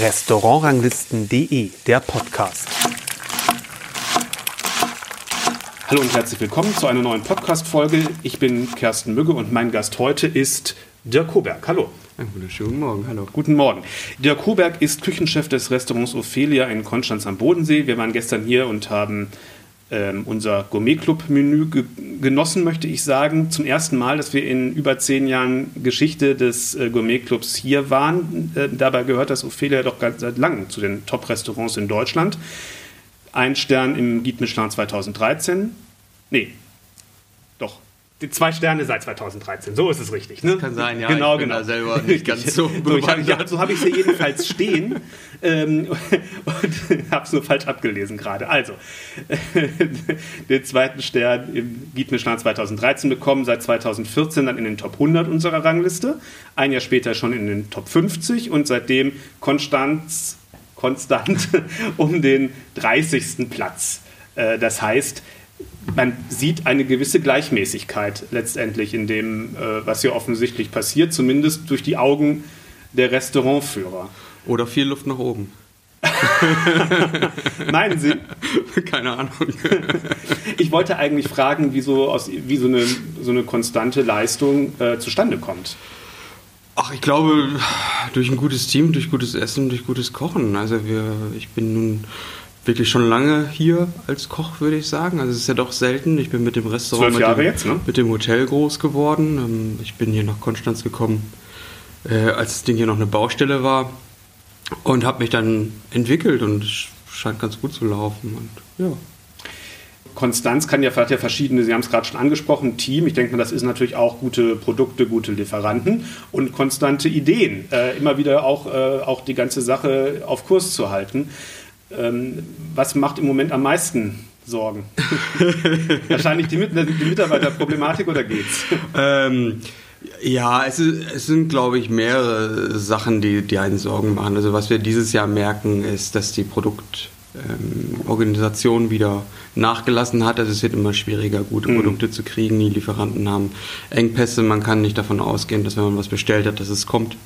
Restaurantranglisten.de, der Podcast. Hallo und herzlich willkommen zu einer neuen Podcast-Folge. Ich bin Kersten Mügge und mein Gast heute ist Dirk Koberg. Hallo. Einen wunderschönen Morgen, hallo. Guten Morgen. Dirk Koberg ist Küchenchef des Restaurants Ophelia in Konstanz am Bodensee. Wir waren gestern hier und haben ähm, unser Gourmet-Club-Menü ge genossen, möchte ich sagen. Zum ersten Mal, dass wir in über zehn Jahren Geschichte des äh, Gourmet-Clubs hier waren. Äh, dabei gehört das Ophelia doch ganz seit langem zu den Top-Restaurants in Deutschland. Ein Stern im Guide Michelin 2013. Nee, die zwei Sterne seit 2013, so ist es richtig. Ne? Das kann sein, ja. Genau, ich bin genau. da selber nicht ganz so. so ich hab, ja, so habe ich es hier jedenfalls stehen ähm, und habe es nur falsch abgelesen gerade. Also, den zweiten Stern im Guide Michelin 2013 bekommen, seit 2014 dann in den Top 100 unserer Rangliste, ein Jahr später schon in den Top 50 und seitdem Konstanz, konstant um den 30. Platz. Äh, das heißt, man sieht eine gewisse Gleichmäßigkeit letztendlich in dem, äh, was hier offensichtlich passiert, zumindest durch die Augen der Restaurantführer. Oder viel Luft nach oben. Meinen Sie? Keine Ahnung. Ich wollte eigentlich fragen, wie so, aus, wie so, eine, so eine konstante Leistung äh, zustande kommt. Ach, ich glaube, durch ein gutes Team, durch gutes Essen, durch gutes Kochen. Also wir, ich bin nun wirklich schon lange hier als Koch, würde ich sagen. Also es ist ja doch selten. Ich bin mit dem Restaurant, mit, dem, jetzt, ne? mit dem Hotel groß geworden. Ähm, Ich bin hier nach Konstanz gekommen, äh, als das Ding hier noch eine Baustelle war und habe mich dann entwickelt und es scheint ganz gut zu laufen. Und ja. Konstanz kann ja, hat ja verschiedene, Sie haben es gerade schon angesprochen, Team. Ich denke mal, das ist natürlich auch gute Produkte, gute Lieferanten und konstante Ideen. Äh, immer wieder auch, äh, auch die ganze Sache auf Kurs zu halten. Ähm, was macht im Moment am meisten Sorgen? Wahrscheinlich die, die Mitarbeiterproblematik oder geht's? Ähm, ja, es, ist, es sind, glaube ich, mehrere Sachen, die, die einen Sorgen machen. Also was wir dieses Jahr merken, ist, dass die Produktorganisation ähm, wieder nachgelassen hat. Also es wird immer schwieriger, gute Mhm. Produkte zu kriegen. Die Lieferanten haben Engpässe. Man kann nicht davon ausgehen, dass wenn man was bestellt hat, dass es kommt.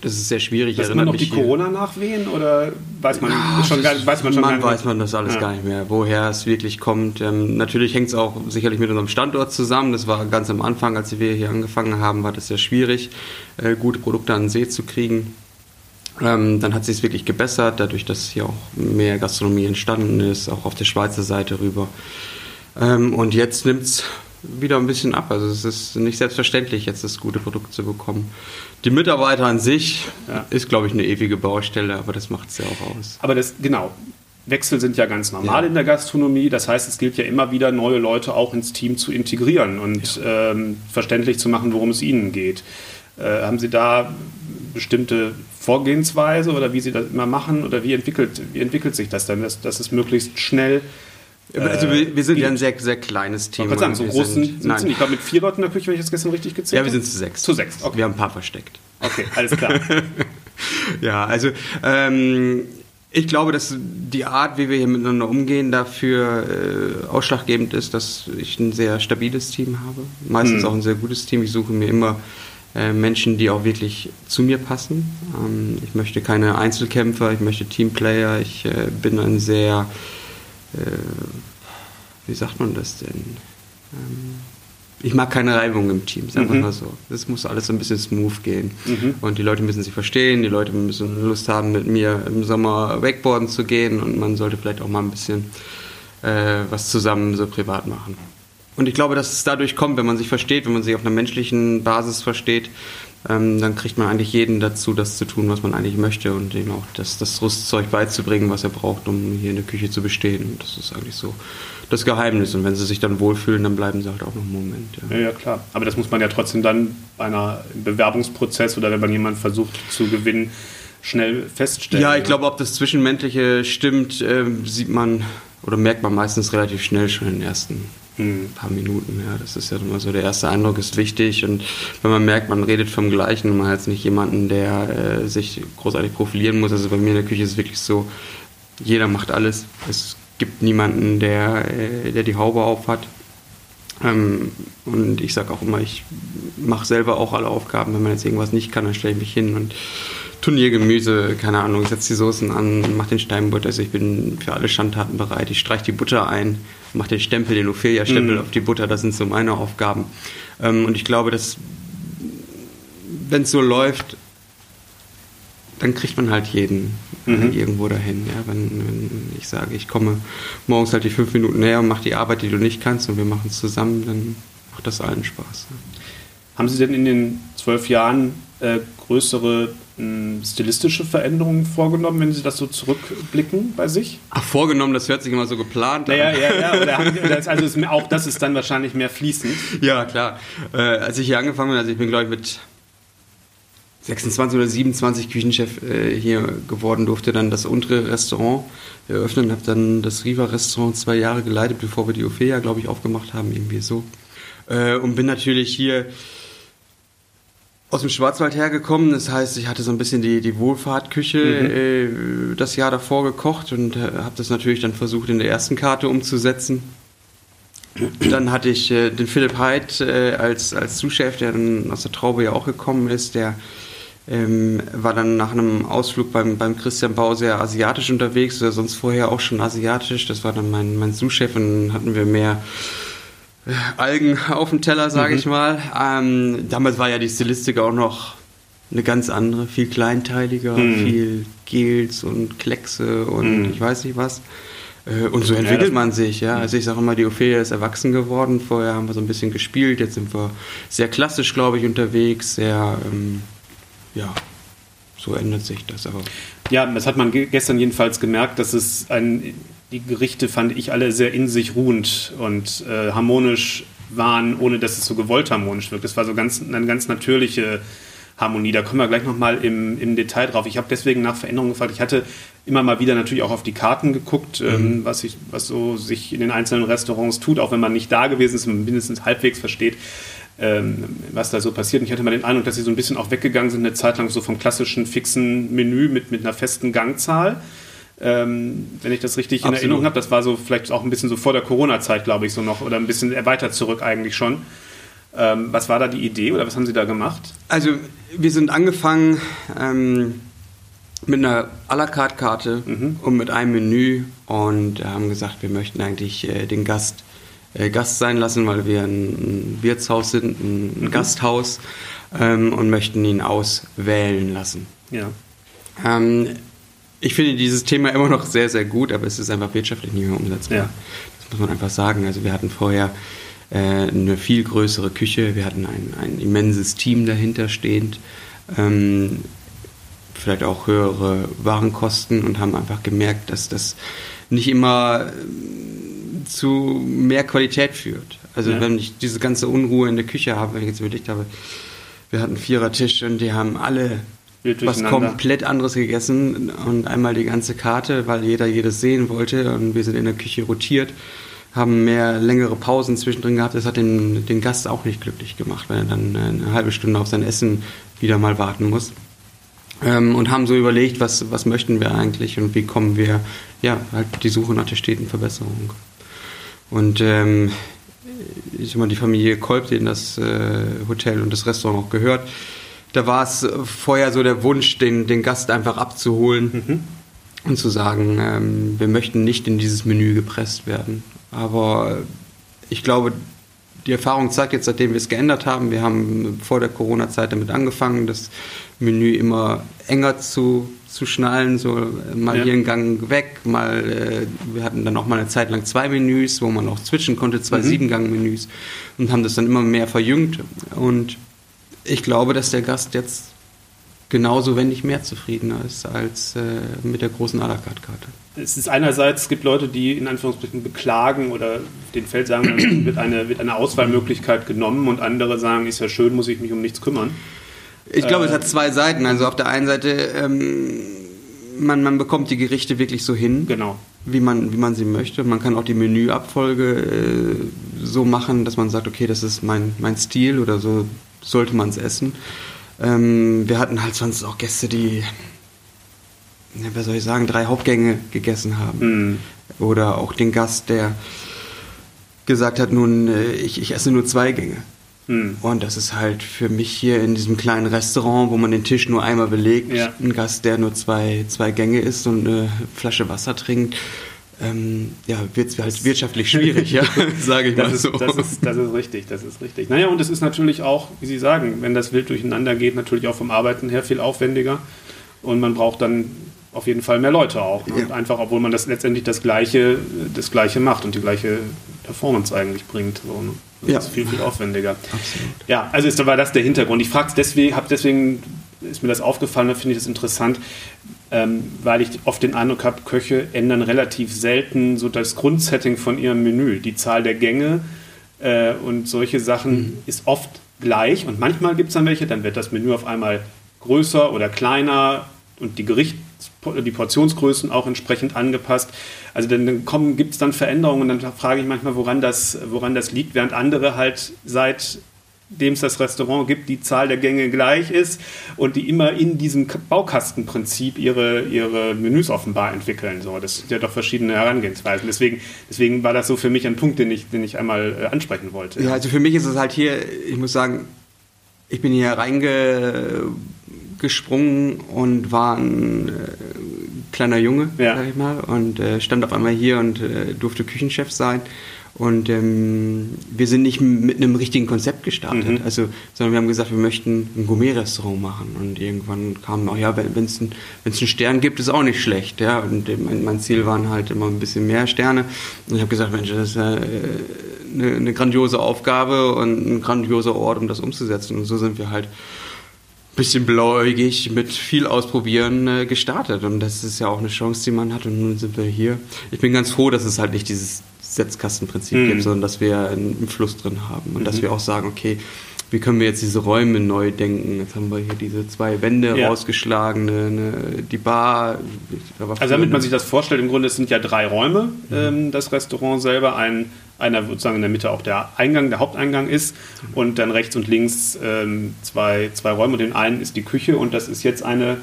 Das ist sehr schwierig. Weiß man noch die Corona-Nachwehen oder weiß man schon gar, weiß man schon man weiß man das alles Ja. gar nicht mehr, woher es wirklich kommt. Ähm, natürlich hängt es auch sicherlich mit unserem Standort zusammen. Das war ganz am Anfang, als wir hier angefangen haben, war das sehr schwierig, äh, gute Produkte an den See zu kriegen. Ähm, dann hat sich es wirklich gebessert, dadurch, dass hier auch mehr Gastronomie entstanden ist, auch auf der Schweizer Seite rüber. Ähm, und jetzt nimmt es wieder ein bisschen ab. Also es ist nicht selbstverständlich, jetzt das gute Produkt zu bekommen. Die Mitarbeiter an sich Ja. ist, glaube ich, eine ewige Baustelle, aber das macht es ja auch aus. Aber das, genau. Wechsel sind ja ganz normal Ja. in der Gastronomie. Das heißt, es gilt ja immer wieder, neue Leute auch ins Team zu integrieren und ähm, verständlich zu machen, worum es ihnen geht. Äh, haben Sie da bestimmte Vorgehensweise oder wie Sie das immer machen oder wie entwickelt, wie entwickelt sich das dann, dass, dass es möglichst schnell Also wir, wir sind ja ein sehr, sehr kleines Team. Ich wollte sagen, so Wir groß sind, sind. Sie nicht. Ich glaube, mit vier Leuten in der Küche, wenn ich das gestern richtig gezählt Ja, wir habe. sind zu sechs. Zu sechs, okay. Wir haben ein paar versteckt. Okay, alles klar. Ja, also ähm, ich glaube, dass die Art, wie wir hier miteinander umgehen, dafür äh, ausschlaggebend ist, dass ich ein sehr stabiles Team habe. Meistens Mhm. auch ein sehr gutes Team. Ich suche mir immer äh, Menschen, die auch wirklich zu mir passen. Ähm, ich möchte keine Einzelkämpfer, ich möchte Teamplayer. Ich äh, bin ein sehr, äh, wie sagt man das denn? Ähm, ich mag keine Reibung im Team, sagen wir Mhm. mal so. Das muss alles so ein bisschen smooth gehen. Mhm. Und die Leute müssen sich verstehen, die Leute müssen Lust haben, mit mir im Sommer Wakeboarden zu gehen und man sollte vielleicht auch mal ein bisschen äh, was zusammen so privat machen. Und ich glaube, dass es dadurch kommt, wenn man sich versteht, wenn man sich auf einer menschlichen Basis versteht, ähm, dann kriegt man eigentlich jeden dazu, das zu tun, was man eigentlich möchte und ihm auch das, das Rüstzeug beizubringen, was er braucht, um hier in der Küche zu bestehen. Und das ist eigentlich so das Geheimnis. Und wenn sie sich dann wohlfühlen, dann bleiben sie halt auch noch einen Moment. Ja. Ja, ja, klar. Aber das muss man ja trotzdem dann bei einer Bewerbungsprozess oder wenn man jemanden versucht zu gewinnen, schnell feststellen. Ja, ich glaube, ob das Zwischenmenschliche stimmt, ähm, sieht man oder merkt man meistens relativ schnell schon in den ersten Hm. paar Minuten. Ja, das ist ja immer so, der erste Eindruck ist wichtig und wenn man merkt, man redet vom Gleichen und man hat jetzt nicht jemanden, der äh, sich großartig profilieren muss. Also bei mir in der Küche ist es wirklich so, jeder macht alles. Es gibt niemanden, der, äh, der die Haube auf hat. Ähm, und ich sage auch immer, ich mache selber auch alle Aufgaben. Wenn man jetzt irgendwas nicht kann, dann stelle ich mich hin und Turniergemüse, keine Ahnung, setze die Soßen an, mache den Steinbutter. Also ich bin für alle Schandtaten bereit. Ich streiche die Butter ein, mache den Stempel, den Ophelia-Stempel mhm. auf die Butter. Das sind so meine Aufgaben. Ähm, und ich glaube, dass wenn es so läuft, dann kriegt man halt jeden mhm. irgendwo dahin. Ja? Wenn, wenn, ich sage, ich komme morgens halt die fünf Minuten näher und mache die Arbeit, die du nicht kannst und wir machen es zusammen, dann macht das allen Spaß. Ja? Haben Sie denn in den zwölf Jahren äh, größere äh, stilistische Veränderungen vorgenommen, wenn Sie das so zurückblicken bei sich? Ach, vorgenommen, das hört sich immer so geplant naja, an. Ja, ja, ja. Das, also ist, auch das ist dann wahrscheinlich mehr fließend. Ja, klar. Äh, als ich hier angefangen bin, also ich bin, glaube ich, mit 26 oder 27 Küchenchef äh, hier geworden, durfte dann das untere Restaurant eröffnen, habe dann das Riva-Restaurant zwei Jahre geleitet, bevor wir die Ophelia, glaube ich, aufgemacht haben, irgendwie so. Äh, und bin natürlich hier aus dem Schwarzwald hergekommen. Das heißt, ich hatte so ein bisschen die, die Wohlfahrtküche mhm. äh, das Jahr davor gekocht und äh, habe das natürlich dann versucht in der ersten Karte umzusetzen. Dann hatte ich äh, den Philipp Heid äh, als, als Zuschef, der dann aus der Traube ja auch gekommen ist, der ähm, war dann nach einem Ausflug beim, beim Christian Bau sehr asiatisch unterwegs, oder sonst vorher auch schon asiatisch. Das war dann mein, mein Sous-Chef und dann hatten wir mehr Algen auf dem Teller, sage mhm. ich mal. Ähm, damals war ja die Stilistik auch noch eine ganz andere, viel kleinteiliger, mhm. viel Gels und Kleckse und mhm. ich weiß nicht was. Äh, und so entwickelt man sich, ja. Also ich sage immer, die Ophelia ist erwachsen geworden. Vorher haben wir so ein bisschen gespielt, jetzt sind wir sehr klassisch, glaube ich, unterwegs, sehr ähm, ja, so ändert sich das aber. Ja, das hat man gestern jedenfalls gemerkt, dass es ein, die Gerichte fand ich alle sehr in sich ruhend und äh, harmonisch waren, ohne dass es so gewollt harmonisch wirkt. Das war so ganz, eine ganz natürliche Harmonie. Da kommen wir gleich nochmal im, im Detail drauf. Ich habe deswegen nach Veränderungen gefragt. Ich hatte immer mal wieder natürlich auch auf die Karten geguckt, ähm, mhm. ähm, was, ich, was so sich in den einzelnen Restaurants tut, auch wenn man nicht da gewesen ist und mindestens halbwegs versteht ähm, was da so passiert. Und ich hatte mal den Eindruck, dass sie so ein bisschen auch weggegangen sind, eine Zeit lang so vom klassischen fixen Menü mit, mit einer festen Gangzahl. Ähm, wenn ich das richtig Absolut. in Erinnerung habe, das war so vielleicht auch ein bisschen so vor der Corona-Zeit, glaube ich, so noch, oder ein bisschen erweitert zurück eigentlich schon. Ähm, was war da die Idee oder was haben Sie da gemacht? Also wir sind angefangen ähm, mit einer à la carte Karte mhm. und mit einem Menü und haben gesagt, wir möchten eigentlich äh, den Gast äh, Gast sein lassen, weil wir ein, ein Wirtshaus sind, ein, ein mhm. Gasthaus ähm, und möchten ihn auswählen lassen. Ja. Ähm, ich finde dieses Thema immer noch sehr, sehr gut, aber es ist einfach wirtschaftlich nicht mehr umsetzbar. Ja. Das muss man einfach sagen. Also wir hatten vorher äh, eine viel größere Küche, wir hatten ein, ein immenses Team dahinter stehend, ähm, vielleicht auch höhere Warenkosten und haben einfach gemerkt, dass das nicht immer zu mehr Qualität führt. Also ja. wenn ich diese ganze Unruhe in der Küche habe, wenn ich jetzt überlegt habe, wir hatten Vierertisch und die haben alle was komplett anderes gegessen und einmal die ganze Karte, weil jeder jedes sehen wollte und wir sind in der Küche rotiert, haben mehr längere Pausen zwischendrin gehabt. Das hat den, den Gast auch nicht glücklich gemacht, wenn er dann eine halbe Stunde auf sein Essen wieder mal warten muss. Ähm, und haben so überlegt, was, was möchten wir eigentlich und wie kommen wir, ja, halt die Suche nach der steten Verbesserung. Und ähm, ich sag mal, die Familie Kolb, denen das äh, Hotel und das Restaurant auch gehört, da war es vorher so der Wunsch, den, den Gast einfach abzuholen mhm. und zu sagen, ähm, wir möchten nicht in dieses Menü gepresst werden. Aber ich glaube, die Erfahrung zeigt jetzt, seitdem wir es geändert haben, wir haben vor der Corona-Zeit damit angefangen, das Menü immer enger zu zu schnallen, so mal ja. hier einen Gang weg, mal, äh, wir hatten dann auch mal eine Zeit lang zwei Menüs, wo man auch switchen konnte, zwei mhm. Siebengang-Menüs und haben das dann immer mehr verjüngt und ich glaube, dass der Gast jetzt genauso, wenn nicht mehr zufriedener ist als äh, mit der großen à la carte Karte. Es ist einerseits, es gibt Leute, die in Anführungsstrichen beklagen oder den Feld sagen, wird eine, wird eine Auswahlmöglichkeit genommen und andere sagen, ist ja schön, muss ich mich um nichts kümmern. Ich glaube, äh, es hat zwei Seiten. Also auf der einen Seite, ähm, man, man bekommt die Gerichte wirklich so hin, genau. wie, man, wie man sie möchte. Man kann auch die Menüabfolge äh, so machen, dass man sagt, okay, das ist mein, mein Stil oder so sollte man es essen. Ähm, wir hatten halt sonst auch Gäste, die, ja, was soll ich sagen, drei Hauptgänge gegessen haben. Mhm. Oder auch den Gast, der gesagt hat, nun, äh, ich, ich esse nur zwei Gänge. Hm. Und das ist halt für mich hier in diesem kleinen Restaurant, wo man den Tisch nur einmal belegt, ja. ein Gast, der nur zwei, zwei Gänge isst und eine Flasche Wasser trinkt, ähm, ja, wird es halt wirtschaftlich schwierig, ja, sage ich das mal ist, so. Das ist, das ist richtig, das ist richtig. Naja, und es ist natürlich auch, wie Sie sagen, wenn das wild durcheinander geht, natürlich auch vom Arbeiten her viel aufwendiger. Und man braucht dann auf jeden Fall mehr Leute auch. Ne? Ja. einfach, obwohl man das letztendlich das Gleiche, das Gleiche macht und die gleiche Performance eigentlich bringt. So, ne? Das ja. ist viel, viel aufwendiger. Absolut. Ja, also ist, war das der Hintergrund. Ich frage es deswegen, habe deswegen, ist mir das aufgefallen, da finde ich das interessant, ähm, weil ich oft den Eindruck habe, Köche ändern relativ selten so das Grundsetting von ihrem Menü. Die Zahl der Gänge äh, und solche Sachen mhm. ist oft gleich und manchmal gibt es dann welche, dann wird das Menü auf einmal größer oder kleiner und die Gericht, die Portionsgrößen auch entsprechend angepasst. Also dann gibt es dann Veränderungen und dann frage ich manchmal, woran das, woran das liegt, während andere halt seit dem es das Restaurant gibt, die Zahl der Gänge gleich ist und die immer in diesem Baukastenprinzip ihre, ihre Menüs offenbar entwickeln. So, das sind ja doch verschiedene Herangehensweisen. Deswegen, deswegen war das so für mich ein Punkt, den ich, den ich einmal äh, ansprechen wollte. Ja, also für mich ist es halt hier, ich muss sagen, ich bin hier reingesprungen und war ein äh, kleiner Junge, ja. sag ich mal, und äh, stand auf einmal hier und äh, durfte Küchenchef sein. Und ähm, wir sind nicht mit einem richtigen Konzept gestartet, mhm. also, sondern wir haben gesagt, wir möchten ein Gourmet-Restaurant machen. Und irgendwann kam auch, ja, wenn es ein, einen Stern gibt, ist auch nicht schlecht. Ja? Und mein, mein Ziel waren halt immer ein bisschen mehr Sterne. Und ich habe gesagt, Mensch, das ist äh, eine, eine grandiose Aufgabe und ein grandioser Ort, um das umzusetzen. Und so sind wir halt bisschen blauäugig mit viel Ausprobieren äh, gestartet. Und das ist ja auch eine Chance, die man hat. Und nun sind wir hier. Ich bin ganz froh, dass es halt nicht dieses Setzkastenprinzip mhm. gibt, sondern dass wir einen Fluss drin haben und mhm. dass wir auch sagen, okay, wie können wir jetzt diese Räume neu denken? Jetzt haben wir hier diese zwei Wände ja. rausgeschlagen, eine, eine, die Bar. Also damit man sich das vorstellt, im Grunde es sind ja drei Räume, mhm. ähm, das Restaurant selber, ein, einer sozusagen in der Mitte auch der Eingang, der Haupteingang ist und dann rechts und links ähm, zwei, zwei Räume und den einen ist die Küche und das ist jetzt eine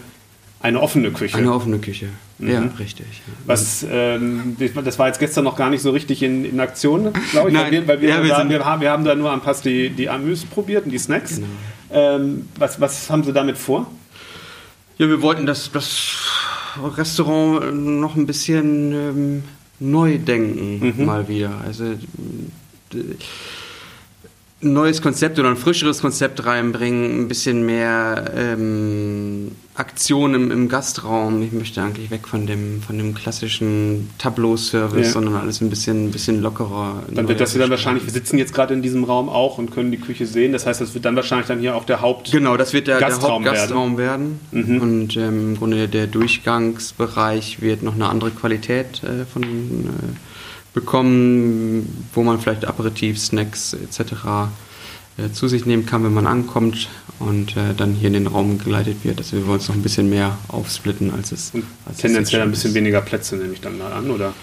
eine offene Küche. Eine offene Küche, mhm. ja, richtig. Was, ähm, das war jetzt gestern noch gar nicht so richtig in, in Aktion, glaube ich, Nein. weil, wir, weil wir, ja, wir, da, wir, haben, wir haben da nur am Pass die, die Amüs probiert und die Snacks. Genau. Ähm, was, was haben Sie damit vor? Ja, wir wollten das, das Restaurant noch ein bisschen ähm, neu denken, mhm. mal wieder. Also neues Konzept oder ein frischeres Konzept reinbringen, ein bisschen mehr ähm, Aktion im, im, Gastraum. Ich möchte eigentlich weg von dem, von dem klassischen Tableau-Service, ja. sondern alles ein bisschen, ein bisschen lockerer. Dann wird das hier dann wahrscheinlich, wir sitzen jetzt gerade in diesem Raum auch und können die Küche sehen. Das heißt, das wird dann wahrscheinlich dann hier auch der Haupt Genau, das wird der, Gastraum der Hauptgastraum werden. werden. Mhm. Und ähm, im Grunde der Durchgangsbereich wird noch eine andere Qualität äh, von äh, bekommen, wo man vielleicht Aperitif, Snacks etc. Äh, zu sich nehmen kann, wenn man ankommt und äh, dann hier in den Raum geleitet wird. Also wir wollen es noch ein bisschen mehr aufsplitten, als es. Als tendenziell es ein bisschen ist. weniger Plätze, nehme ich dann mal an, oder?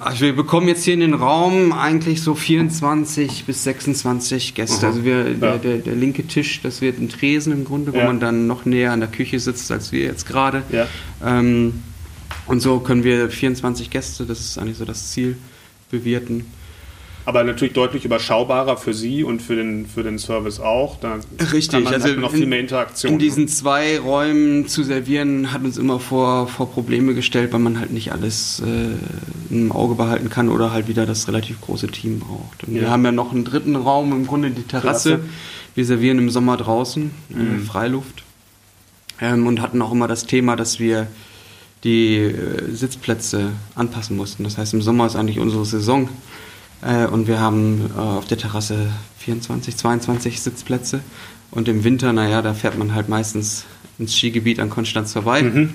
Also wir bekommen jetzt hier in den Raum eigentlich so 24 bis 26 Gäste. Aha. Also wir, ja. der, der, der, linke Tisch, das wird ein Tresen im Grunde, wo ja. man dann noch näher an der Küche sitzt, als wir jetzt gerade. Ja. Ähm, und so können wir 24 Gäste, das ist eigentlich so das Ziel, bewirten. Aber natürlich deutlich überschaubarer für Sie und für den, für den Service auch. Da Richtig, man also noch viel mehr Interaktion. In diesen zwei Räumen zu servieren, hat uns immer vor, vor Probleme gestellt, weil man halt nicht alles äh, im Auge behalten kann oder halt wieder das relativ große Team braucht. Und ja. wir haben ja noch einen dritten Raum, im Grunde die Terrasse. Terrasse. Wir servieren im Sommer draußen, äh, mhm. Freiluft. Ähm, und hatten auch immer das Thema, dass wir die äh, Sitzplätze anpassen mussten. Das heißt, im Sommer ist eigentlich unsere Saison äh, und wir haben äh, auf der Terrasse 24, 22 Sitzplätze und im Winter, naja, da fährt man halt meistens ins Skigebiet an Konstanz vorbei. Mhm.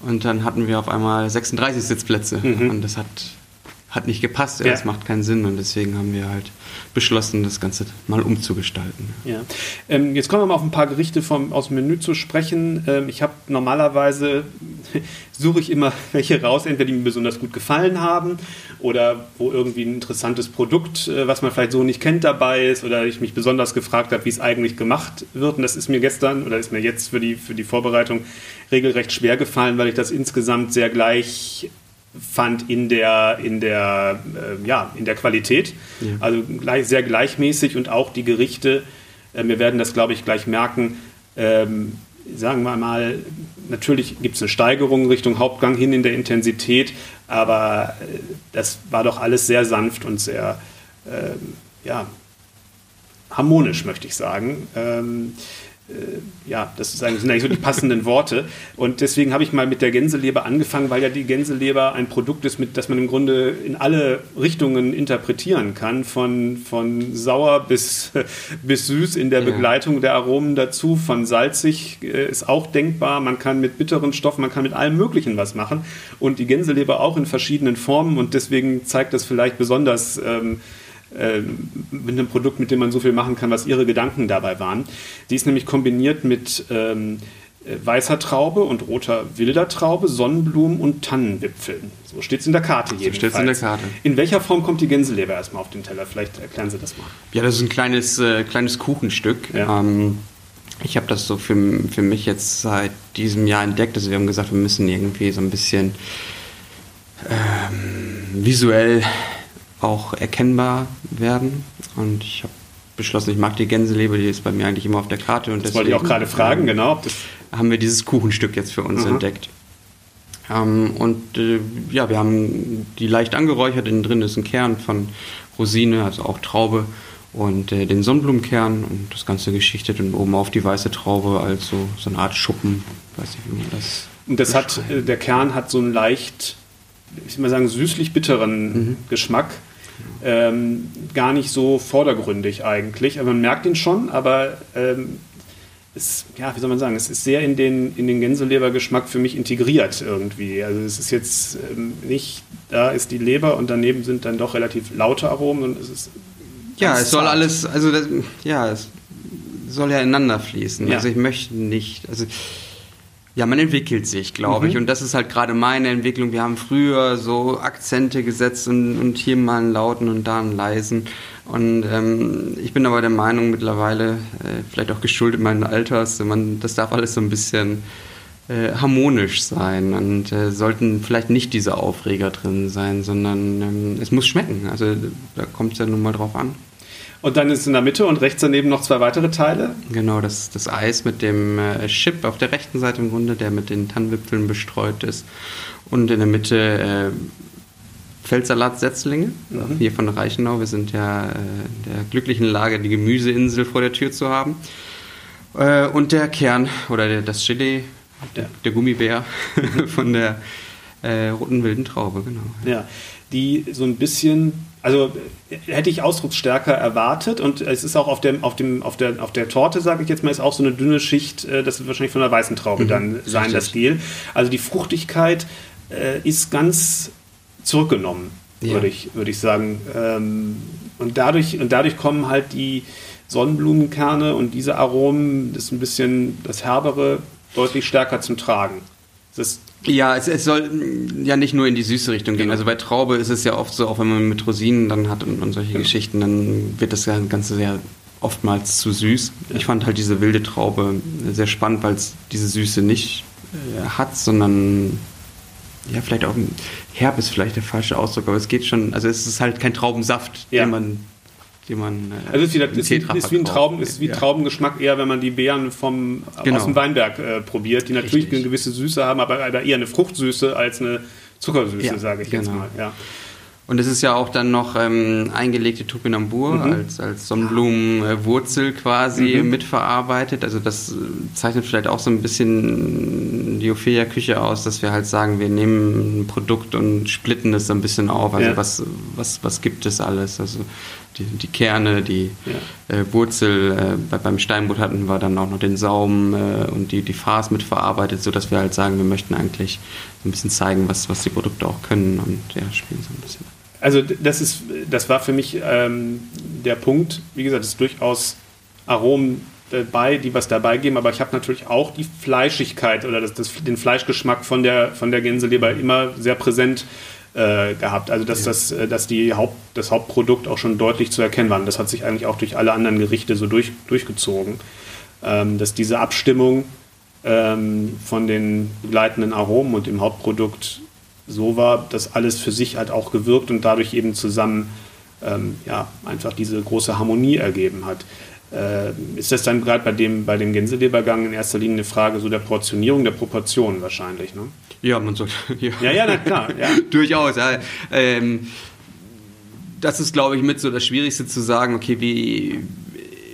Und dann hatten wir auf einmal 36 Sitzplätze mhm. und das hat, hat nicht gepasst. Ja. Das macht keinen Sinn und deswegen haben wir halt beschlossen, das Ganze mal umzugestalten. Ja. Ähm, jetzt kommen wir mal auf ein paar Gerichte vom, aus dem Menü zu sprechen. Ähm, ich habe normalerweise, suche ich immer welche raus, entweder die mir besonders gut gefallen haben oder wo irgendwie ein interessantes Produkt, äh, was man vielleicht so nicht kennt, dabei ist oder ich mich besonders gefragt habe, wie es eigentlich gemacht wird. Und das ist mir gestern oder ist mir jetzt für die, für die Vorbereitung regelrecht schwer gefallen, weil ich das insgesamt sehr gleich fand in der, in der, äh, ja, in der Qualität. Ja. Also gleich, sehr gleichmäßig und auch die Gerichte, äh, wir werden das, glaube ich, gleich merken, ähm, sagen wir mal, natürlich gibt es eine Steigerung Richtung Hauptgang hin in der Intensität, aber äh, das war doch alles sehr sanft und sehr, äh, ja, harmonisch, möchte ich sagen. Ähm, äh, ja, das sind eigentlich so die passenden Worte. Und deswegen habe ich mal mit der Gänseleber angefangen, weil ja die Gänseleber ein Produkt ist, mit, das man im Grunde in alle Richtungen interpretieren kann, von, von sauer bis, bis süß in der ja. Begleitung der Aromen dazu, von salzig äh, ist auch denkbar. Man kann mit bitteren Stoffen, man kann mit allem Möglichen was machen. Und die Gänseleber auch in verschiedenen Formen und deswegen zeigt das vielleicht besonders. Ähm, äh, mit einem Produkt, mit dem man so viel machen kann, was ihre Gedanken dabei waren. Die ist nämlich kombiniert mit ähm, äh, weißer Traube und roter wilder Traube, Sonnenblumen und Tannenwipfeln. So steht es in der Karte jedenfalls. So steht in der Karte. In welcher Form kommt die Gänseleber erstmal auf den Teller? Vielleicht erklären Sie das mal. Ja, das ist ein kleines, äh, kleines Kuchenstück. Ja. Ähm, ich habe das so für, für mich jetzt seit diesem Jahr entdeckt. Also wir haben gesagt, wir müssen irgendwie so ein bisschen ähm, visuell auch erkennbar werden. Und ich habe beschlossen, ich mag die Gänseleber, die ist bei mir eigentlich immer auf der Karte. Und das wollte ich auch gerade fragen, genau. haben wir dieses Kuchenstück jetzt für uns Aha. entdeckt. Ähm, und äh, ja, wir haben die leicht angeräuchert. Innen drin ist ein Kern von Rosine, also auch Traube und äh, den Sonnenblumenkern und das Ganze geschichtet und oben auf die weiße Traube, also so eine Art Schuppen. Weiß nicht, wie man das. Und das hat, äh, der Kern hat so einen leicht, ich will mal sagen, süßlich-bitteren mhm. Geschmack ähm, gar nicht so vordergründig eigentlich. Aber man merkt ihn schon, aber ähm, ist, ja, wie soll man sagen, es ist sehr in den, in den Gänselebergeschmack für mich integriert irgendwie. Also es ist jetzt ähm, nicht, da ist die Leber und daneben sind dann doch relativ laute Aromen und es ist. Ja, es soll alles, also das, ja, es soll ja ineinander fließen. Ja. Also ich möchte nicht, also ja, man entwickelt sich, glaube mhm. ich. Und das ist halt gerade meine Entwicklung. Wir haben früher so Akzente gesetzt und, und hier mal einen lauten und da einen leisen. Und ähm, ich bin aber der Meinung mittlerweile, äh, vielleicht auch geschuldet meines Alters, man, das darf alles so ein bisschen äh, harmonisch sein und äh, sollten vielleicht nicht diese Aufreger drin sein, sondern ähm, es muss schmecken. Also da kommt es ja nun mal drauf an. Und dann ist in der Mitte und rechts daneben noch zwei weitere Teile. Genau, das, das Eis mit dem äh, Chip auf der rechten Seite im Grunde, der mit den Tannenwipfeln bestreut ist. Und in der Mitte äh, Feldsalatsetzlinge, mhm. hier von Reichenau. Wir sind ja äh, in der glücklichen Lage, die Gemüseinsel vor der Tür zu haben. Äh, und der Kern oder der, das Chili, der, der Gummibär von der äh, roten wilden Traube, genau. Ja, die so ein bisschen also hätte ich ausdrucksstärker erwartet und es ist auch auf, dem, auf, dem, auf, der, auf der Torte, sage ich jetzt mal, ist auch so eine dünne Schicht, äh, das wird wahrscheinlich von der weißen Traube mhm, dann sein, richtig. das Gel. Also die Fruchtigkeit äh, ist ganz zurückgenommen, ja. würde ich, würd ich sagen. Ähm, und, dadurch, und dadurch kommen halt die Sonnenblumenkerne und diese Aromen, das ist ein bisschen das Herbere, deutlich stärker zum Tragen. Das ja, es, es, soll ja nicht nur in die süße Richtung gehen. Genau. Also bei Traube ist es ja oft so, auch wenn man mit Rosinen dann hat und, und solche genau. Geschichten, dann wird das Ganze sehr oftmals zu süß. Ich fand halt diese wilde Traube sehr spannend, weil es diese Süße nicht äh, hat, sondern ja, vielleicht auch herb ist vielleicht der falsche Ausdruck, aber es geht schon, also es ist halt kein Traubensaft, ja. den man die man äh, also ist, wieder, ist, ist wie ein Trauben ist wie ja. Traubengeschmack eher wenn man die Beeren vom genau. aus dem Weinberg äh, probiert die natürlich Richtig. eine gewisse Süße haben aber, aber, eher eine Fruchtsüße als eine Zuckersüße ja, sage ich genau. jetzt mal ja und es ist ja auch dann noch ähm, eingelegte Topinambur mhm. als, als Sonnenblumenwurzel quasi mhm. mitverarbeitet. Also das zeichnet vielleicht auch so ein bisschen die Ophelia-Küche aus, dass wir halt sagen, wir nehmen ein Produkt und splitten es so ein bisschen auf. Also ja. was, was, was gibt es alles? Also die, die Kerne, die ja. äh, Wurzel, äh, bei, beim Steinbutt hatten wir dann auch noch den Saum äh, und die, die Fraß mitverarbeitet, sodass wir halt sagen, wir möchten eigentlich so ein bisschen zeigen, was, was die Produkte auch können und ja, spielen so ein bisschen. Also das ist, das war für mich ähm, der Punkt. Wie gesagt, es ist durchaus Aromen dabei, die was dabei geben, aber ich habe natürlich auch die Fleischigkeit oder das, das, den Fleischgeschmack von der, von der Gänseleber immer sehr präsent äh, gehabt. Also dass, ja. das, äh, dass die Haupt, das Hauptprodukt auch schon deutlich zu erkennen war. Und das hat sich eigentlich auch durch alle anderen Gerichte so durch, durchgezogen. Ähm, dass diese Abstimmung ähm, von den begleitenden Aromen und dem Hauptprodukt so war, dass alles für sich halt auch gewirkt und dadurch eben zusammen ähm, ja, einfach diese große Harmonie ergeben hat. Äh, ist das dann gerade bei dem, bei dem Gänselebergang in erster Linie eine Frage so der Portionierung, der Proportionen wahrscheinlich, ne? Ja, man sollte. Ja, ja, ja na klar. Ja. Durchaus, ja. Ähm, das ist, glaube ich, mit so das Schwierigste zu sagen, okay, wie,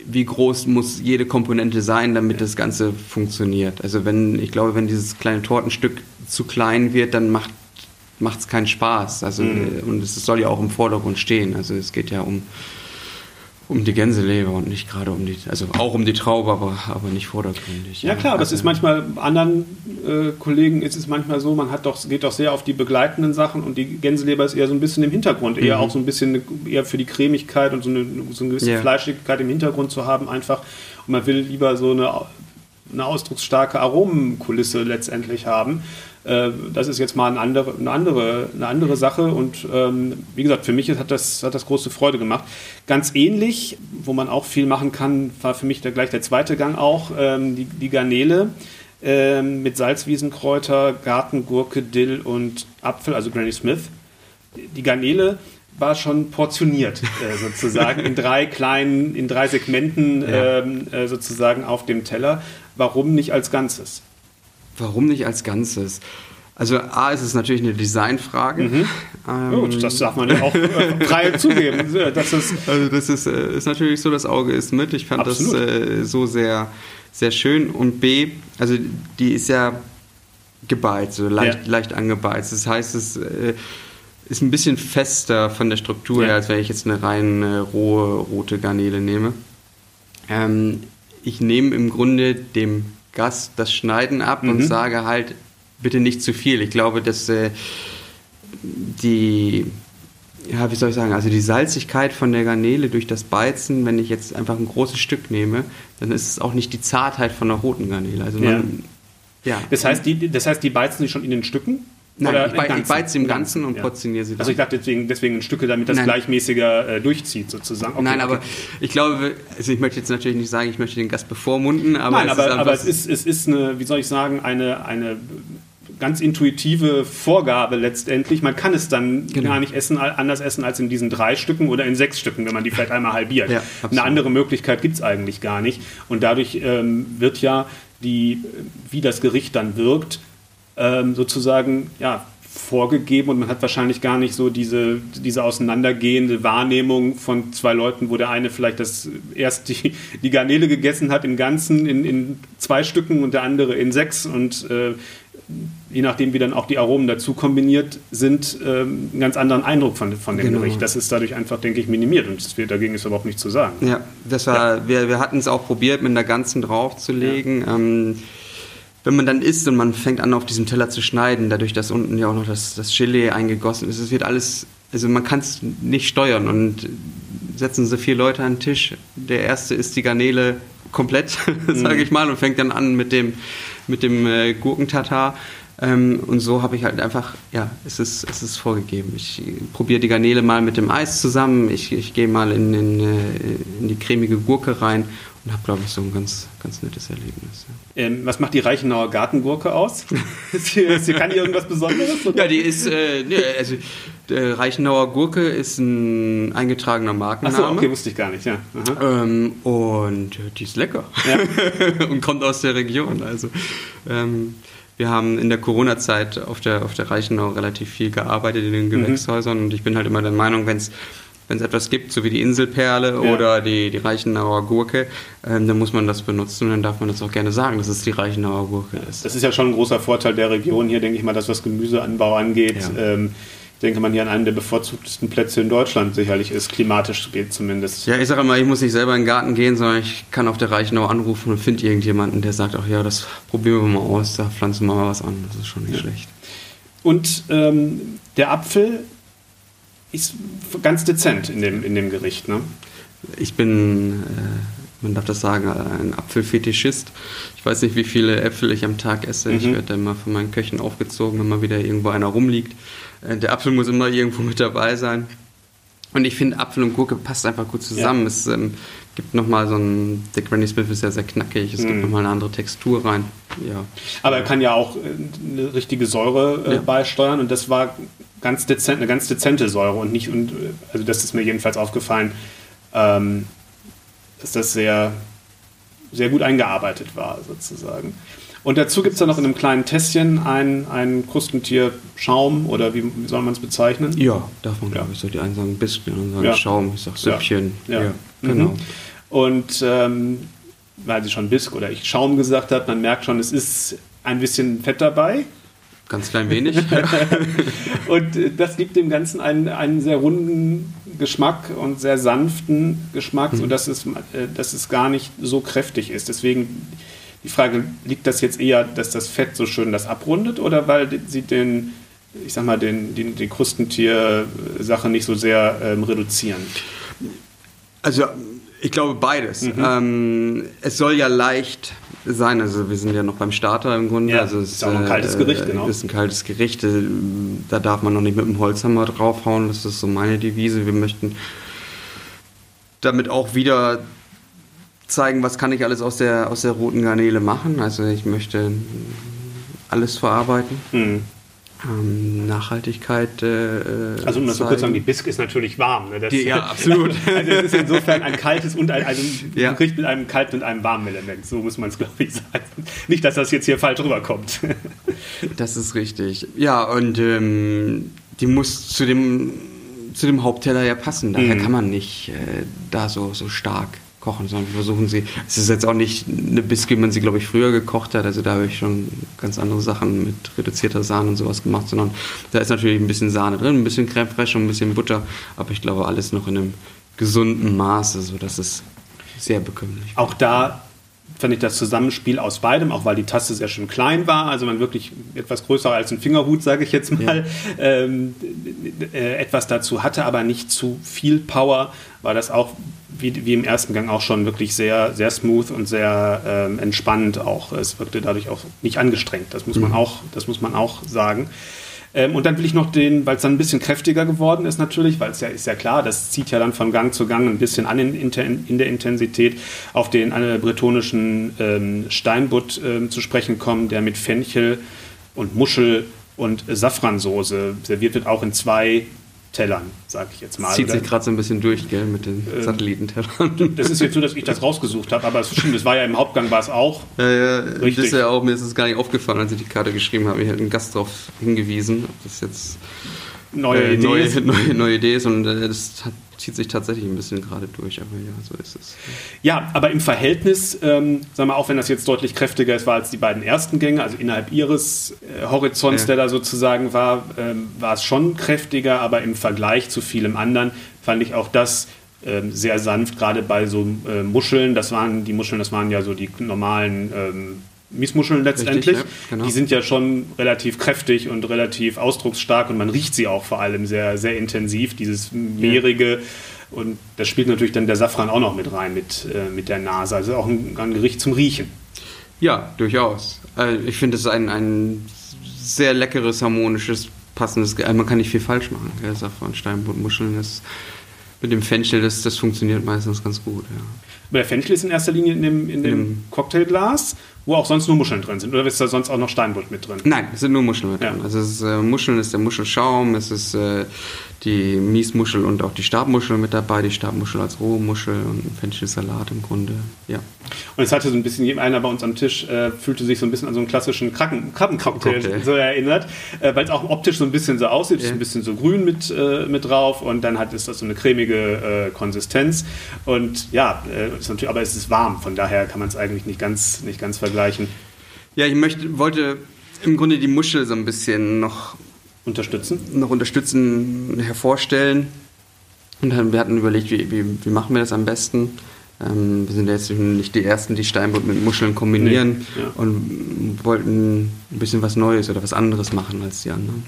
wie groß muss jede Komponente sein, damit das Ganze funktioniert. Also wenn, ich glaube, wenn dieses kleine Tortenstück zu klein wird, dann macht es keinen Spaß. Also, mhm. Und es soll ja auch im Vordergrund stehen. Also es geht ja um um die Gänseleber und nicht gerade um die, also auch um die Traube, aber, aber nicht vordergründig. Ja, klar, also, das ist manchmal, anderen äh, Kollegen ist es manchmal so, man hat doch, geht doch sehr auf die begleitenden Sachen und die Gänseleber ist eher so ein bisschen im Hintergrund, eher mhm. auch so ein bisschen eher für die Cremigkeit und so eine, so eine gewisse ja. Fleischigkeit im Hintergrund zu haben einfach. Und man will lieber so eine, eine ausdrucksstarke Aromenkulisse letztendlich haben. Äh, das ist jetzt mal eine andere, eine andere, eine andere Sache und ähm, wie gesagt, für mich hat das, hat das große Freude gemacht. Ganz ähnlich, wo man auch viel machen kann, war für mich da gleich der zweite Gang auch, ähm, die, die Garnele ähm, mit Salzwiesenkräuter, Gartengurke, Dill und Apfel, also Granny Smith. Die Garnele war schon portioniert äh, sozusagen in drei kleinen, in drei Segmenten ja. ähm, äh, sozusagen auf dem Teller. Warum nicht als Ganzes? Warum nicht als Ganzes? Also A ist es natürlich eine Designfrage. Mhm. Ähm, Gut, das darf man ja auch äh, frei zugeben. Das ist also das ist, äh, ist natürlich so, das Auge ist mit. Ich fand absolut. das äh, so sehr, sehr schön. Und B, also die ist ja gebeizt, so leicht, ja. leicht angebeizt. Das heißt, es äh, ist ein bisschen fester von der Struktur ja. her, als wenn ich jetzt eine rein äh, rohe rote Garnele nehme. Ähm, ich nehme im Grunde dem Gast das Schneiden ab mhm. und sage halt, bitte nicht zu viel. Ich glaube, dass äh, die, ja, wie soll ich sagen, also die Salzigkeit von der Garnele durch das Beizen, wenn ich jetzt einfach ein großes Stück nehme, dann ist es auch nicht die Zartheit von der roten Garnele. Also man, ja. ja. Das, heißt, die, das heißt, die beizen sie schon in den Stücken? Nein, Oder ich, be ich beize im Ganzen und ja. portioniere sie dann. Also ich dachte deswegen, deswegen in Stücke, damit das Nein. gleichmäßiger äh, durchzieht sozusagen. Okay, Nein, okay. aber ich glaube, also ich möchte jetzt natürlich nicht sagen, ich möchte den Gast bevormunden, aber Nein, es aber, ist aber es ist, es ist eine, wie soll ich sagen, eine, eine ganz intuitive Vorgabe letztendlich. Man kann es dann genau. gar nicht essen, anders essen als in diesen drei Stücken oder in sechs Stücken, wenn man die vielleicht einmal halbiert. Ja, Eine andere Möglichkeit gibt es eigentlich gar nicht. Und dadurch ähm, wird ja die, wie das Gericht dann wirkt, ähm, sozusagen ja, vorgegeben und man hat wahrscheinlich gar nicht so diese, diese auseinandergehende Wahrnehmung von zwei Leuten, wo der eine vielleicht das erst die, die Garnele gegessen hat im Ganzen in, in zwei Stücken und der andere in sechs und äh, je nachdem, wie dann auch die Aromen dazu kombiniert sind, äh, einen ganz anderen Eindruck von, von dem genau. Gericht. Das ist dadurch einfach, denke ich, minimiert und das, dagegen ist überhaupt nichts zu sagen. Ja, das war, ja. wir, wir hatten es auch probiert, mit einer ganzen draufzulegen. Ja. Ähm, wenn man dann isst und man fängt an, auf diesem Teller zu schneiden, dadurch, dass unten ja auch noch das, das Gelee eingegossen ist, es wird alles, also man kann es nicht steuern und setzen sie vier Leute an den Tisch. Der erste isst die Garnele komplett, sage mhm. ich mal, und fängt dann an mit dem, mit dem äh, Gurkentatar. Ähm, und so habe ich halt einfach, ja, es ist, es ist vorgegeben. Ich probiere die Garnele mal mit dem Eis zusammen, ich, ich gehe mal in, in, äh, in die cremige Gurke rein und habe, glaube ich, so ein ganz, ganz nettes Erlebnis. Ja. Ähm, was macht die Reichenauer Gartengurke aus? hier, kann die irgendwas Besonderes? Oder? Ja, die ist, äh, also der Reichenauer Gurke ist ein eingetragener Markenname. Achso, okay, wusste ich gar nicht, ja. Ähm, und die ist lecker. Ja. und kommt aus der Region. Also ähm, wir haben in der Corona-Zeit auf der, auf der Reichenau relativ viel gearbeitet in den mhm. Gewächshäusern mhm. und ich bin halt immer der Meinung, wenn es wenn es etwas gibt, so wie die Inselperle ja. oder die, die Reichenauer Gurke, ähm, dann muss man das benutzen und dann darf man das auch gerne sagen, dass es die Reichenauer Gurke ist. Das ist ja schon ein großer Vorteil der Region hier, denke ich mal, dass was Gemüseanbau angeht. Ja. Ähm, ich denke, man hier an einem der bevorzugtesten Plätze in Deutschland sicherlich ist, klimatisch zumindest. Ja, ich sage immer, ich muss nicht selber in den Garten gehen, sondern ich kann auf der Reichenau anrufen und finde irgendjemanden, der sagt, ach ja, das probieren wir mal aus, da pflanzen wir mal was an. Das ist schon nicht ja. schlecht. Und ähm, der Apfel ist ganz dezent in dem, in dem Gericht. Ne? Ich bin, äh, man darf das sagen, ein Apfelfetischist. Ich weiß nicht, wie viele Äpfel ich am Tag esse. Mhm. Ich werde immer von meinen Köchen aufgezogen, wenn mal wieder irgendwo einer rumliegt. Äh, der Apfel muss immer irgendwo mit dabei sein. Und ich finde, Apfel und Gurke passt einfach gut zusammen. Ja. Es ähm, gibt nochmal so ein, der Granny Smith ist ja sehr knackig, es mhm. gibt nochmal eine andere Textur rein. ja. Aber er kann ja auch äh, eine richtige Säure äh, Ja. beisteuern und das war ganz dezent, eine ganz dezente Säure und nicht, und, also das ist mir jedenfalls aufgefallen, ähm, dass das sehr, sehr gut eingearbeitet war, sozusagen. Und dazu gibt es dann noch in einem kleinen Tässchen ein, ein Krustentier-Schaum oder wie, wie soll man es bezeichnen? Ja, darf man, Ja. glaube ich, so die einen sagen Biskuit, die anderen sagen Ja. Schaum, ich sag Süppchen. Ja. Ja, Mhm. genau. Und ähm, weil sie schon Bisk oder ich Schaum gesagt habe, man merkt schon, es ist ein bisschen Fett dabei. Ganz klein wenig. Und äh, das gibt dem Ganzen einen, einen sehr runden Geschmack und sehr sanften Geschmack, Mhm. sodass es, äh, dass es gar nicht so kräftig ist. Deswegen die Frage, liegt das jetzt eher, dass das Fett so schön das abrundet oder weil sie den, ich sag mal, den, den, die Krustentier-Sache nicht so sehr ähm, reduzieren? Also ich glaube beides. Mhm. Ähm, es soll ja leicht sein, also wir sind ja noch beim Starter im Grunde. Ja, also ist auch ein kaltes Gericht, genau. ist ein kaltes Gericht. äh, Da darf man noch nicht mit dem Holzhammer draufhauen. Das ist so meine Devise. Wir möchten damit auch wieder zeigen, was kann ich alles aus der, aus der roten Garnele machen. Also ich möchte alles verarbeiten. Hm. Ähm, Nachhaltigkeit. Äh, Also um das so kurz zu sagen, die. Bisk ist natürlich warm. Ne? Das, Die- ja, absolut. also es ist insofern ein kaltes und ein, also ein Ja. Gericht mit einem kalten und einem warmen Element. So muss man es, glaube ich, sagen. Nicht, dass das jetzt hier falsch rüberkommt. Das ist richtig. Ja, und ähm, die muss zu dem, zu dem Hauptteller ja passen. Daher Mhm. kann man nicht äh, da so, so stark kochen, sondern wir versuchen sie. Es ist jetzt auch nicht eine Biscuit, wie man sie, glaube ich, früher gekocht hat. Also da habe ich schon ganz andere Sachen mit reduzierter Sahne und sowas gemacht, sondern da ist natürlich ein bisschen Sahne drin, ein bisschen Creme fraiche und ein bisschen Butter. Aber ich glaube, alles noch in einem gesunden Maße, sodass es sehr bekömmlich Auch da fand ich das Zusammenspiel aus beidem, auch weil die Tasse sehr schön klein war, also man wirklich etwas größer als ein Fingerhut, sage ich jetzt mal, ähm, äh, etwas dazu hatte, aber nicht zu viel Power, war das auch wie, wie im ersten Gang auch schon wirklich sehr, sehr smooth und sehr ähm, entspannt auch. Es wirkte dadurch auch nicht angestrengt, das muss man auch, das muss man auch sagen. Ähm, und dann will ich noch den, weil es dann ein bisschen kräftiger geworden ist natürlich, weil es ja ist ja klar, das zieht ja dann von Gang zu Gang ein bisschen an in, in, in der Intensität, auf den äh, bretonischen ähm, Steinbutt ähm, zu sprechen kommen, der mit Fenchel und Muschel und Safransoße serviert wird, auch in zwei Tellern, sage ich jetzt mal. Zieht Also sich gerade so ein bisschen durch, gell, mit den Ähm, Satellitentellern. das ist jetzt so, dass ich das rausgesucht habe, aber es stimmt, es war ja im Hauptgang war es auch. Ja, ja, Richtig. das ja auch, mir ist es gar nicht aufgefallen, als ich die Karte geschrieben habe. Ich hatte einen Gast darauf hingewiesen, ob das jetzt Neue äh, Idee. neue, ist. neue, neue Idee ist und äh, das hat, zieht sich tatsächlich ein bisschen gerade durch, aber ja, so ist es. Ja, aber im Verhältnis, ähm, sagen wir auch, wenn das jetzt deutlich kräftiger ist, war als die beiden ersten Gänge, also innerhalb ihres äh, Horizonts, Ja. der da sozusagen war, ähm, war es schon kräftiger, aber im Vergleich zu vielem anderen fand ich auch das ähm, sehr sanft, gerade bei so äh, Muscheln. Das waren die Muscheln, das waren ja so die normalen ähm, Miesmuscheln letztendlich. ja, genau. Die sind ja schon relativ kräftig und relativ ausdrucksstark und man riecht sie auch vor allem sehr, sehr intensiv, dieses meerige. Und das spielt natürlich dann der Safran auch noch mit rein, mit, äh, mit der Nase. Also auch ein, ein Gericht zum Riechen. Ja, durchaus. Äh, ich finde es ein, ein sehr leckeres, harmonisches, passendes. Ge- Also man kann nicht viel falsch machen. Gell? Safran, Steinbutt, Muscheln, das mit dem Fenchel, das, das funktioniert meistens ganz gut. Ja. Aber der Fenchel ist in erster Linie in dem, in dem dem- Cocktailglas, wo auch sonst nur Muscheln drin sind. Oder ist da sonst auch noch Steinbutt mit drin? Nein, es sind nur Muscheln mit Ja. drin. Also es ist, äh, Muscheln ist der Muschelschaum, es ist äh, die Miesmuschel und auch die Stabmuschel mit dabei, die Stabmuschel als rohe Muschel und ein Fenchelsalat im Grunde. Ja. Und es hatte so ein bisschen, einer bei uns am Tisch äh, fühlte sich so ein bisschen an so einen klassischen Kraken, Krabbencocktail Cocktail. so erinnert, äh, weil es auch optisch so ein bisschen so aussieht, es ist Ja. ein bisschen so grün mit, äh, mit drauf und dann hat es das so eine cremige äh, Konsistenz und ja, ist natürlich, aber es ist warm, von daher kann man es eigentlich nicht ganz, nicht ganz vergleichen. Ja, ich möchte, wollte im Grunde die Muschel so ein bisschen noch Unterstützen. noch unterstützen, hervorstellen. Und dann, wir hatten überlegt, wie, wie, wie machen wir das am besten. Ähm, wir sind ja jetzt nicht die Ersten, die Steinbutt mit Muscheln kombinieren Nee, ja. und wollten ein bisschen was Neues oder was anderes machen als die anderen.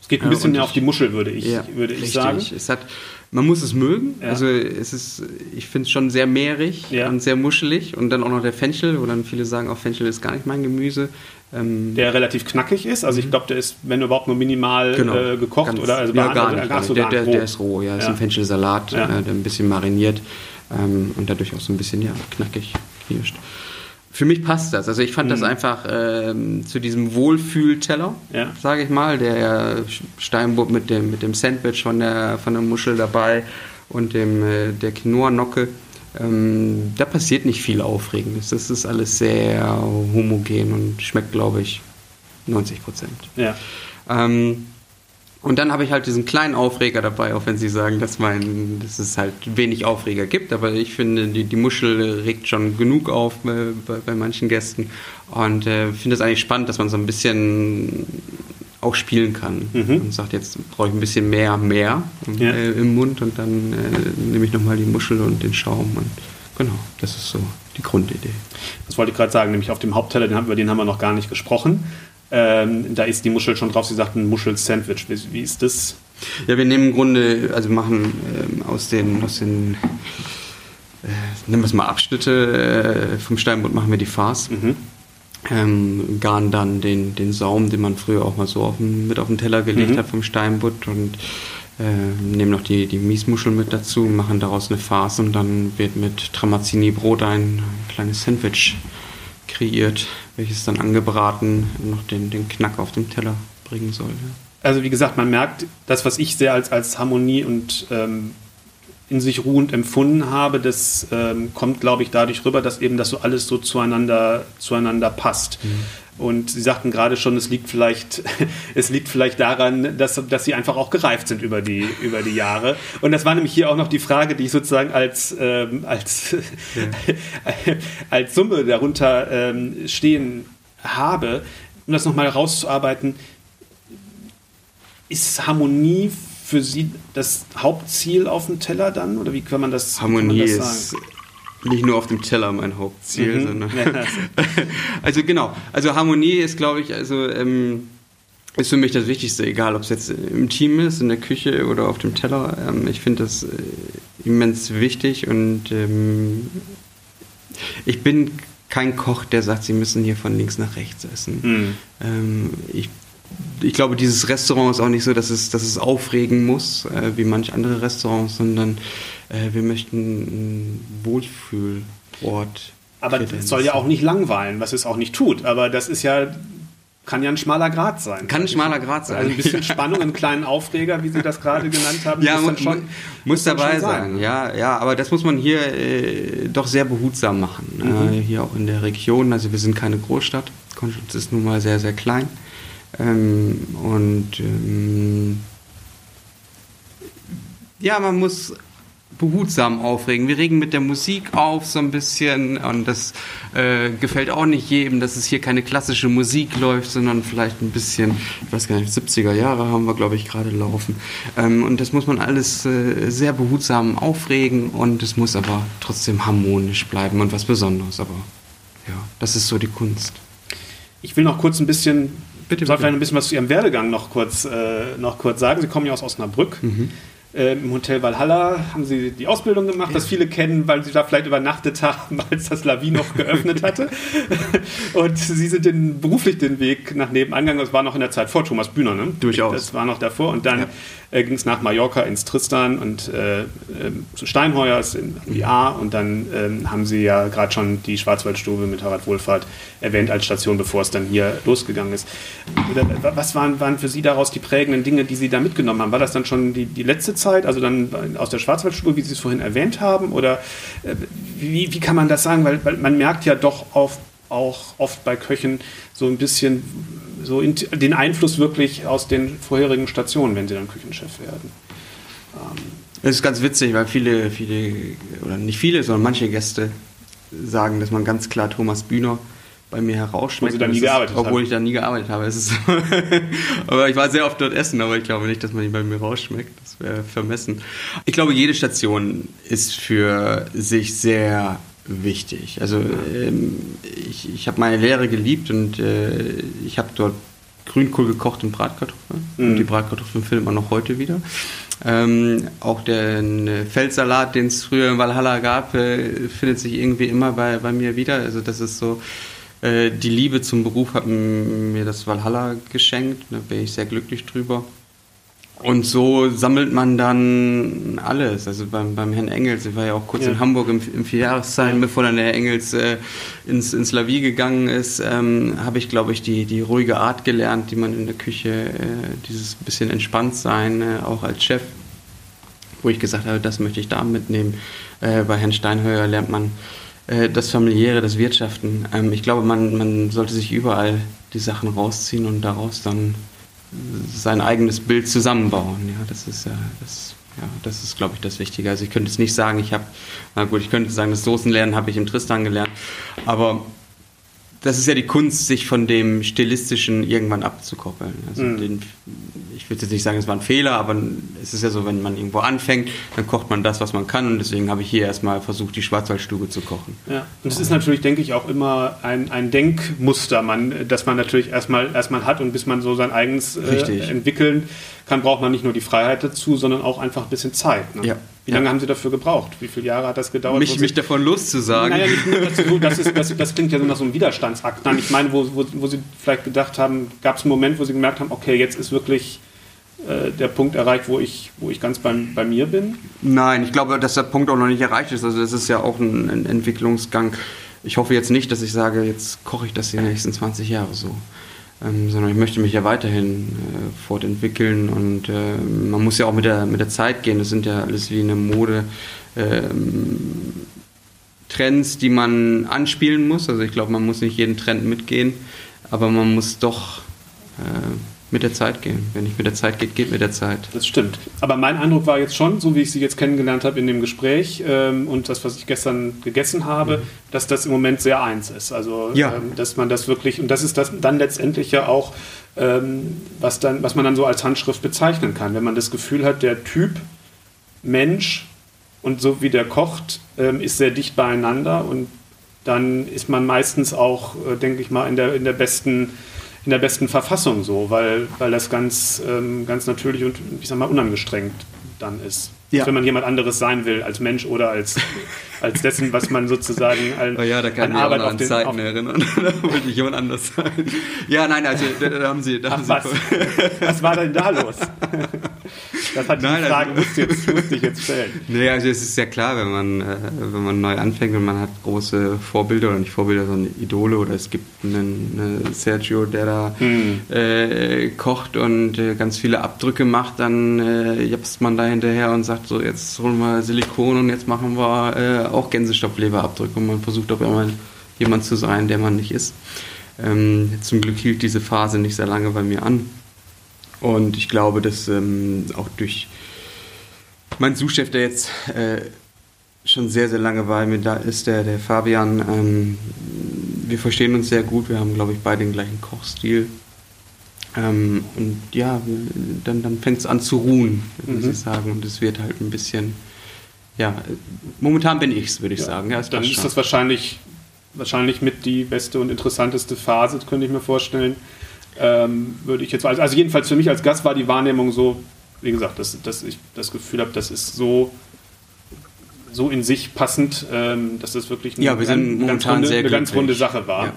Es geht ein bisschen mehr auf die Muschel, würde ich, Ja, würde ich richtig. sagen. Es hat, man muss es mögen. Ja. Also es ist, ich finde es schon sehr mehrig Ja. und sehr muschelig. Und dann auch noch der Fenchel, wo dann viele sagen, auch Fenchel ist gar nicht mein Gemüse. Ähm, Der relativ knackig ist, also ich glaube, der ist, wenn überhaupt nur minimal äh, gekocht Mhm. Genau. Ganz- oder also ja, gar nicht. ach so, der, gar der, nicht, der ist roh, ja. Ist Ja. ein Fenchelsalat, äh, der ein bisschen mariniert ähm, und dadurch auch so ein bisschen ja, knackig knirscht. Für mich passt das. Also ich fand mhm. das einfach ähm, zu diesem Wohlfühlteller, ja. sage ich mal, der Steinbutt mit dem, mit dem Sandwich von der, von der Muschel dabei und dem, äh, der Quinoa-Nocke. Ähm, da passiert nicht viel Aufregendes. Das ist alles sehr homogen und schmeckt, glaube ich, 90 Prozent. Ja. Ähm, und dann habe ich halt diesen kleinen Aufreger dabei, auch wenn Sie sagen, dass, mein, dass es halt wenig Aufreger gibt. Aber ich finde, die, die Muschel regt schon genug auf bei, bei, bei manchen Gästen. Und äh, finde es eigentlich spannend, dass man so ein bisschen auch spielen kann. Mhm. Und sagt, jetzt brauche ich ein bisschen mehr, mehr ja. äh, im Mund und dann äh, nehme ich nochmal die Muschel und den Schaum. Und genau, das ist so die Grundidee. Das wollte ich gerade sagen, nämlich auf dem Hauptteller, den haben, über den haben wir noch gar nicht gesprochen. Ähm, da ist die Muschel schon drauf. Sie sagten Muschel-Sandwich. Wie, wie, ist das? Ja, wir nehmen im Grunde, also machen ähm, aus den, aus den äh, nennen wir es mal Abschnitte äh, vom Steinbutt, machen wir die Farce. Mhm. Ähm, garen dann den, den Saum, den man früher auch mal so auf den, mit auf den Teller gelegt mhm. hat vom Steinbutt und äh, nehmen noch die, die Miesmuschel mit dazu, machen daraus eine Farce und dann wird mit Tramazzini Brot ein kleines Sandwich kreiert, welches dann angebraten noch den, den Knack auf dem Teller bringen soll. Ja. Also wie gesagt, man merkt, das, was ich sehr als, als Harmonie und ähm, in sich ruhend empfunden habe, das ähm, kommt, glaube ich, dadurch rüber, dass eben das so alles so zueinander, zueinander passt. Mhm. Und Sie sagten gerade schon, es liegt vielleicht, es liegt vielleicht daran, dass, dass Sie einfach auch gereift sind über die, über die Jahre. Und das war nämlich hier auch noch die Frage, die ich sozusagen als, ähm, als, ja. als Summe darunter ähm, stehen habe, um das nochmal rauszuarbeiten. Ist Harmonie für Sie das Hauptziel auf dem Teller dann? Oder wie kann man das, Harmonie man das ist nicht nur auf dem Teller mein Hauptziel, mhm. sondern. also genau. Also Harmonie ist, glaube ich, also ähm, ist für mich das Wichtigste, egal ob es jetzt im Team ist, in der Küche oder auf dem Teller. Ähm, ich finde das äh, immens wichtig und ähm, ich bin kein Koch, der sagt, sie müssen hier von links nach rechts essen. Mhm. Ähm, ich ich glaube, dieses Restaurant ist auch nicht so, dass es, dass es aufregen muss, äh, wie manche andere Restaurants, sondern äh, wir möchten ein Wohlfühlort. Aber es soll ja auch nicht langweilen, was es auch nicht tut. Aber das ist ja, kann ja ein schmaler Grad sein. Kann ein schmaler Grad sein. Also ein bisschen Spannung, einen kleinen Aufreger, wie Sie das gerade genannt haben. Ja, muss, schon, muss dabei sein. sein. Ja, ja, aber das muss man hier äh, doch sehr behutsam machen. Mhm. Äh, hier auch in der Region. Also wir sind keine Großstadt. Konstanz ist nun mal sehr, sehr klein. Ähm, und ähm, ja, man muss behutsam aufregen. Wir regen mit der Musik auf so ein bisschen und das äh, gefällt auch nicht jedem, dass es hier keine klassische Musik läuft, sondern vielleicht ein bisschen, ich weiß gar nicht, 70er Jahre haben wir, glaube ich, gerade laufen. Ähm, und das muss man alles äh, sehr behutsam aufregen und es muss aber trotzdem harmonisch bleiben und was Besonderes. Aber ja, das ist so die Kunst. Ich will noch kurz ein bisschen Bitte, soll vielleicht ein bisschen was zu Ihrem Werdegang noch kurz, äh, noch kurz sagen. Sie kommen ja aus Osnabrück. Mhm. Äh, Im Hotel Valhalla haben Sie die Ausbildung gemacht, ja. das viele kennen, weil Sie da vielleicht übernachtet haben, als das Lavi noch geöffnet hatte. Und Sie sind den, beruflich den Weg nach nebenan gegangen. Das war noch in der Zeit vor Thomas Bühner, ne? Durchaus. Das war noch davor. Und dann ja äh, ging es nach Mallorca ins Tristan und äh, äh, zu Steinheuers in IA und dann ähm, haben sie ja gerade schon die Schwarzwaldstube mit Harald Wohlfahrt erwähnt als Station, bevor es dann hier losgegangen ist. Was waren, waren für Sie daraus die prägenden Dinge, die Sie da mitgenommen haben? War das dann schon die, die letzte Zeit, also dann aus der Schwarzwaldstube, wie Sie es vorhin erwähnt haben? Oder äh, wie, wie kann man das sagen? Weil, weil man merkt ja doch auf, auch oft bei Köchen so ein bisschen so den Einfluss wirklich aus den vorherigen Stationen, wenn sie dann Küchenchef werden. Ähm. Es ist ganz witzig, weil viele, viele, oder nicht viele, sondern manche Gäste sagen, dass man ganz klar Thomas Bühner bei mir herausschmeckt. Obwohl, nie gearbeitet ist, obwohl ich da nie gearbeitet habe. Ist, aber ich war sehr oft dort essen, aber ich glaube nicht, dass man ihn bei mir rausschmeckt. Das wäre vermessen. Ich glaube, jede Station ist für sich sehr wichtig. Also ähm, ich, ich habe meine Lehre geliebt und äh, ich habe dort Grünkohl gekocht und Bratkartoffeln. Mhm. Und die Bratkartoffeln findet man noch heute wieder. Ähm, auch der Feldsalat, den es früher in Valhalla gab, äh, findet sich irgendwie immer bei, bei mir wieder. Also das ist so, äh, die Liebe zum Beruf hat mir das Valhalla geschenkt. Da bin ich sehr glücklich drüber. Und so sammelt man dann alles. Also beim, beim Herrn Engels, ich war ja auch kurz ja. in Hamburg im, im Vierjahreszeichen, ja. bevor dann der Herr Engels äh, ins, ins Lavier gegangen ist, ähm, habe ich, glaube ich, die, die ruhige Art gelernt, die man in der Küche, äh, dieses bisschen entspannt sein, äh, auch als Chef, wo ich gesagt habe, das möchte ich da mitnehmen. Äh, bei Herrn Steinheuer lernt man äh, das Familiäre, das Wirtschaften. Ähm, ich glaube, man, man sollte sich überall die Sachen rausziehen und daraus dann sein eigenes Bild zusammenbauen. Ja, das ist ja, das, ja, das ist, glaube ich, das Wichtige. Also ich könnte jetzt nicht sagen, ich habe, na gut, ich könnte sagen, das Soßenlernen habe ich im Tristan gelernt, aber das ist ja die Kunst, sich von dem Stilistischen irgendwann abzukoppeln. Also mhm. den, ich würde jetzt nicht sagen, es war ein Fehler, aber es ist ja so, wenn man irgendwo anfängt, dann kocht man das, was man kann. Und deswegen habe ich hier erstmal versucht, die Schwarzwaldstube zu kochen. Ja, und es ist natürlich, denke ich, auch immer ein, ein Denkmuster, man, das man natürlich erstmal, erstmal hat und bis man so sein eigenes äh, entwickeln kann, braucht man nicht nur die Freiheit dazu, sondern auch einfach ein bisschen Zeit. Ne? Ja. Wie lange ja. haben Sie dafür gebraucht? Wie viele Jahre hat das gedauert? Mich, mich davon loszusagen. Naja, nicht nur dazu, das, ist, das, das klingt ja so nach so einem Widerstandsakt. Nein, ich meine, wo, wo, wo Sie vielleicht gedacht haben, gab es einen Moment, wo Sie gemerkt haben, okay, jetzt ist wirklich äh, der Punkt erreicht, wo ich, wo ich ganz bei, bei mir bin? Nein, ich glaube, dass der Punkt auch noch nicht erreicht ist. Also das ist ja auch ein, ein Entwicklungsgang. Ich hoffe jetzt nicht, dass ich sage, jetzt koche ich das die nächsten 20 Jahre so ähm, sondern ich möchte mich ja weiterhin äh, fortentwickeln und äh, man muss ja auch mit der, mit der Zeit gehen. Das sind ja alles wie eine Mode. Ähm, Trends, die man anspielen muss. Also ich glaube, man muss nicht jeden Trend mitgehen, aber man muss doch äh, mit der Zeit gehen. Wenn nicht mit der Zeit geht, geht mit der Zeit. Das stimmt. Aber mein Eindruck war jetzt schon, so wie ich Sie jetzt kennengelernt habe in dem Gespräch ähm, und das, was ich gestern gegessen habe, mhm. dass das im Moment sehr eins ist. Also, ja. ähm, dass man das wirklich, und das ist das dann letztendlich ja auch, ähm, was, dann, was man dann so als Handschrift bezeichnen kann. Wenn man das Gefühl hat, der Typ Mensch und so wie der kocht, ähm, ist sehr dicht beieinander und dann ist man meistens auch, äh, denke ich mal, in der, in der besten in der besten Verfassung so, weil, weil das ganz, ähm, ganz natürlich und ich sag mal unangestrengt dann ist. Ja. Wenn man jemand anderes sein will, als Mensch oder als, als dessen, was man sozusagen an, oh ja, da kann an Arbeit auf den Zeiten erinnern. da wollte ich jemand anders sein. Ja, nein, also da, da haben Sie. Da Ach, haben was? was war denn da los? Das hat Nein, die Frage, also, musste, jetzt, musste ich jetzt stellen. Nee, also es ist ja klar, wenn man, äh, wenn man neu anfängt und man hat große Vorbilder oder nicht Vorbilder, sondern Idole oder es gibt einen, einen Sergio, der da mhm. äh, kocht und äh, ganz viele Abdrücke macht, dann äh, japst man da hinterher und sagt so, jetzt holen wir Silikon und jetzt machen wir äh, auch Gänsestoffleberabdrücke und man versucht auch immer jemand zu sein, der man nicht ist. Ähm, zum Glück hielt diese Phase nicht sehr lange bei mir an. Und ich glaube, dass ähm, auch durch mein Suchchef, der jetzt äh, schon sehr, sehr lange bei mir da ist, der, der Fabian, ähm, wir verstehen uns sehr gut. Wir haben, glaube ich, beide den gleichen Kochstil. Ähm, und ja, dann, dann fängt es an zu ruhen, muss mhm. ich sagen. Und es wird halt ein bisschen, ja, momentan bin ich es, würde ich ja, sagen. Ja, dann ist das wahrscheinlich, wahrscheinlich mit die beste und interessanteste Phase, könnte ich mir vorstellen. Ähm, würde ich jetzt, also, also jedenfalls für mich als Gast war die Wahrnehmung so, wie gesagt, dass, dass ich das Gefühl habe, das ist so so in sich passend, ähm, dass das wirklich eine, ja, ganz, runde, eine ganz runde Sache war. Ja,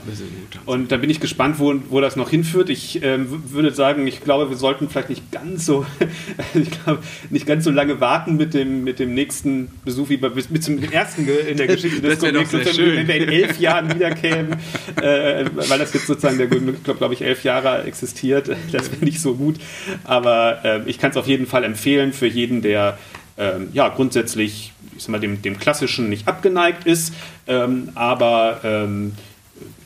und da bin ich gespannt, wo, wo das noch hinführt. Ich ähm, würde sagen, ich glaube, wir sollten vielleicht nicht ganz so, ich glaube, nicht ganz so lange warten mit dem, mit dem nächsten Besuch wie bei, mit dem ersten in der Geschichte des Comics, wenn wir in elf Jahren wiederkämen, äh, weil das jetzt sozusagen der glaube ich, elf Jahre existiert. Das wäre nicht so gut. Aber äh, ich kann es auf jeden Fall empfehlen für jeden, der ähm, ja, grundsätzlich ich sag mal, dem, dem Klassischen nicht abgeneigt ist, ähm, aber ähm,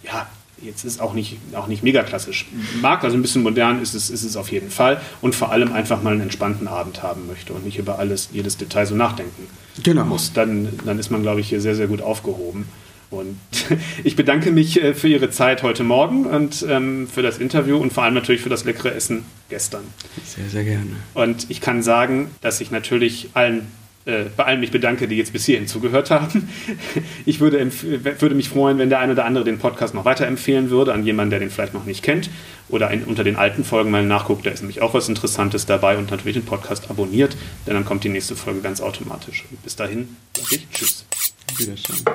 ja, jetzt ist auch nicht, auch nicht mega klassisch mag, also ein bisschen modern ist es, ist es auf jeden Fall und vor allem einfach mal einen entspannten Abend haben möchte und nicht über alles, jedes Detail so nachdenken genau. muss, dann, dann ist man, glaube ich, hier sehr, sehr gut aufgehoben. Und ich bedanke mich äh, für Ihre Zeit heute Morgen und ähm, für das Interview und vor allem natürlich für das leckere Essen gestern. Sehr, sehr gerne. Und ich kann sagen, dass ich natürlich allen äh, bei allen mich bedanke, die jetzt bis hierhin zugehört haben. Ich würde, würde mich freuen, wenn der eine oder andere den Podcast noch weiterempfehlen würde an jemanden, der den vielleicht noch nicht kennt oder in, unter den alten Folgen mal nachguckt. Da ist nämlich auch was Interessantes dabei und natürlich den Podcast abonniert, denn dann kommt die nächste Folge ganz automatisch. Und bis dahin sage ich Tschüss. Wiedersehen.